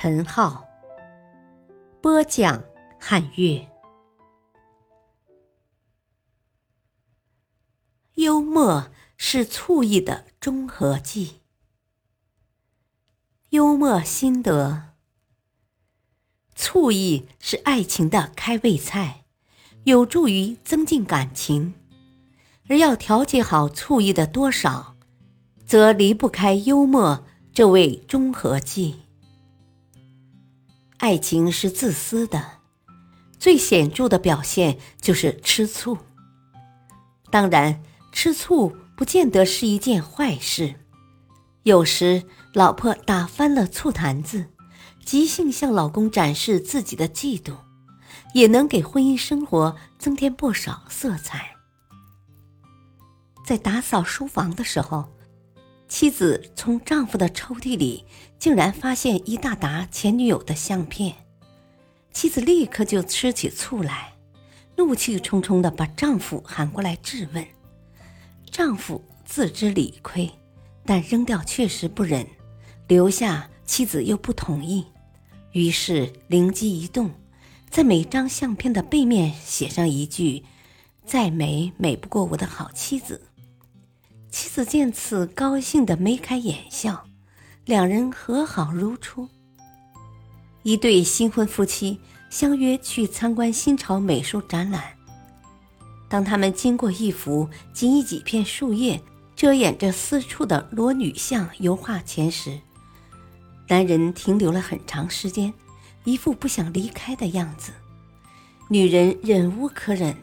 陈浩播讲，汉乐。幽默是醋意的中和剂。幽默心得：醋意是爱情的开胃菜，有助于增进感情，而要调节好醋意的多少，则离不开幽默这味中和剂。爱情是自私的，最显著的表现就是吃醋。当然，吃醋不见得是一件坏事。有时，老婆打翻了醋坛子，即兴向老公展示自己的嫉妒，也能给婚姻生活增添不少色彩。在打扫书房的时候。妻子从丈夫的抽屉里竟然发现一大沓前女友的相片，妻子立刻就吃起醋来，怒气冲冲地把丈夫喊过来质问。丈夫自知理亏，但扔掉确实不忍，留下妻子又不同意，于是灵机一动，在每张相片的背面写上一句：“再美美不过我的好妻子。”妻子见此，高兴的眉开眼笑，两人和好如初。一对新婚夫妻相约去参观新潮美术展览。当他们经过一幅仅以几片树叶遮掩着四处的裸女像油画前时，男人停留了很长时间，一副不想离开的样子。女人忍无可忍，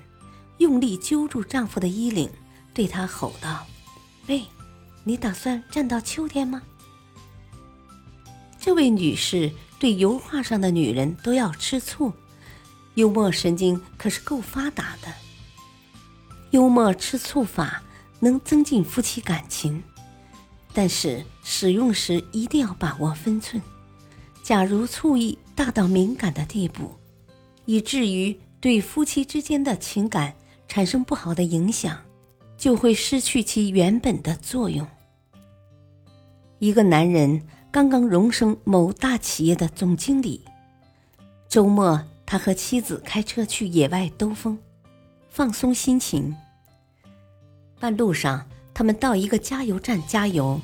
用力揪住丈夫的衣领，对他吼道。喂，你打算站到秋天吗？这位女士对油画上的女人都要吃醋，幽默神经可是够发达的。幽默吃醋法能增进夫妻感情，但是使用时一定要把握分寸。假如醋意大到敏感的地步，以至于对夫妻之间的情感产生不好的影响。就会失去其原本的作用。一个男人刚刚荣升某大企业的总经理，周末他和妻子开车去野外兜风，放松心情。半路上，他们到一个加油站加油。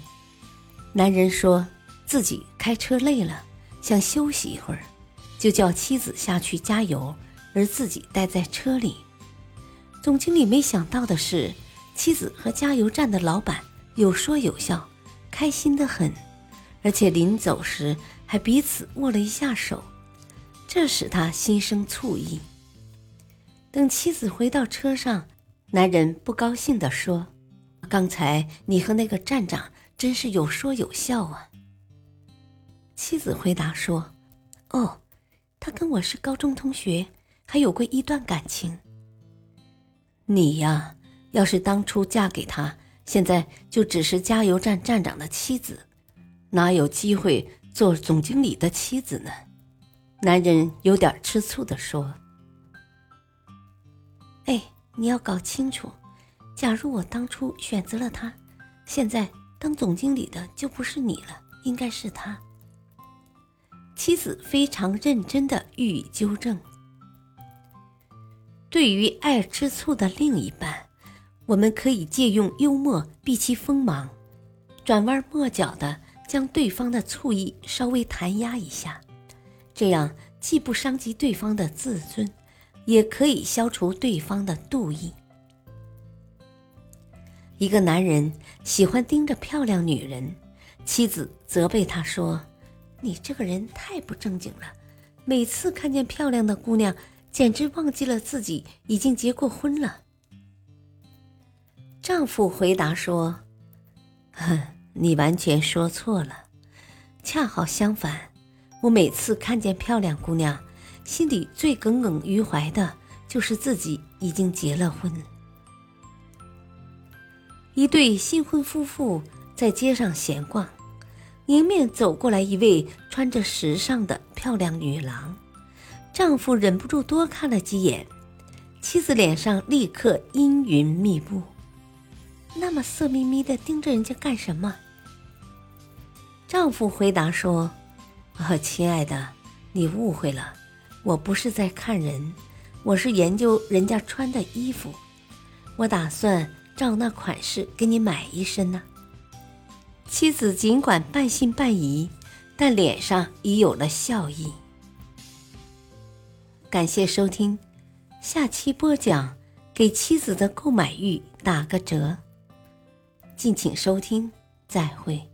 男人说自己开车累了，想休息一会儿，就叫妻子下去加油，而自己待在车里。总经理没想到的是。妻子和加油站的老板有说有笑，开心的很，而且临走时还彼此握了一下手，这使他心生醋意。等妻子回到车上，男人不高兴地说：“刚才你和那个站长真是有说有笑啊。”妻子回答说：“哦，他跟我是高中同学，还有过一段感情。你呀。”要是当初嫁给他，现在就只是加油站站长的妻子，哪有机会做总经理的妻子呢？男人有点吃醋地说：“哎，你要搞清楚，假如我当初选择了他，现在当总经理的就不是你了，应该是他。”妻子非常认真地予以纠正。对于爱吃醋的另一半。我们可以借用幽默避其锋芒，转弯抹角的将对方的醋意稍微弹压一下，这样既不伤及对方的自尊，也可以消除对方的妒意。一个男人喜欢盯着漂亮女人，妻子责备他说：“你这个人太不正经了，每次看见漂亮的姑娘，简直忘记了自己已经结过婚了。”丈夫回答说：“哼，你完全说错了，恰好相反，我每次看见漂亮姑娘，心里最耿耿于怀的就是自己已经结了婚。一对新婚夫妇在街上闲逛，迎面走过来一位穿着时尚的漂亮女郎，丈夫忍不住多看了几眼，妻子脸上立刻阴云密布，那么色眯眯的盯着人家干什么？丈夫回答说：“哦，亲爱的，你误会了，我不是在看人，我是研究人家穿的衣服，我打算。”照那款式给你买一身呢。妻子尽管半信半疑，但脸上已有了笑意。感谢收听，下期播讲给妻子的购买欲打个折。敬请收听，再会。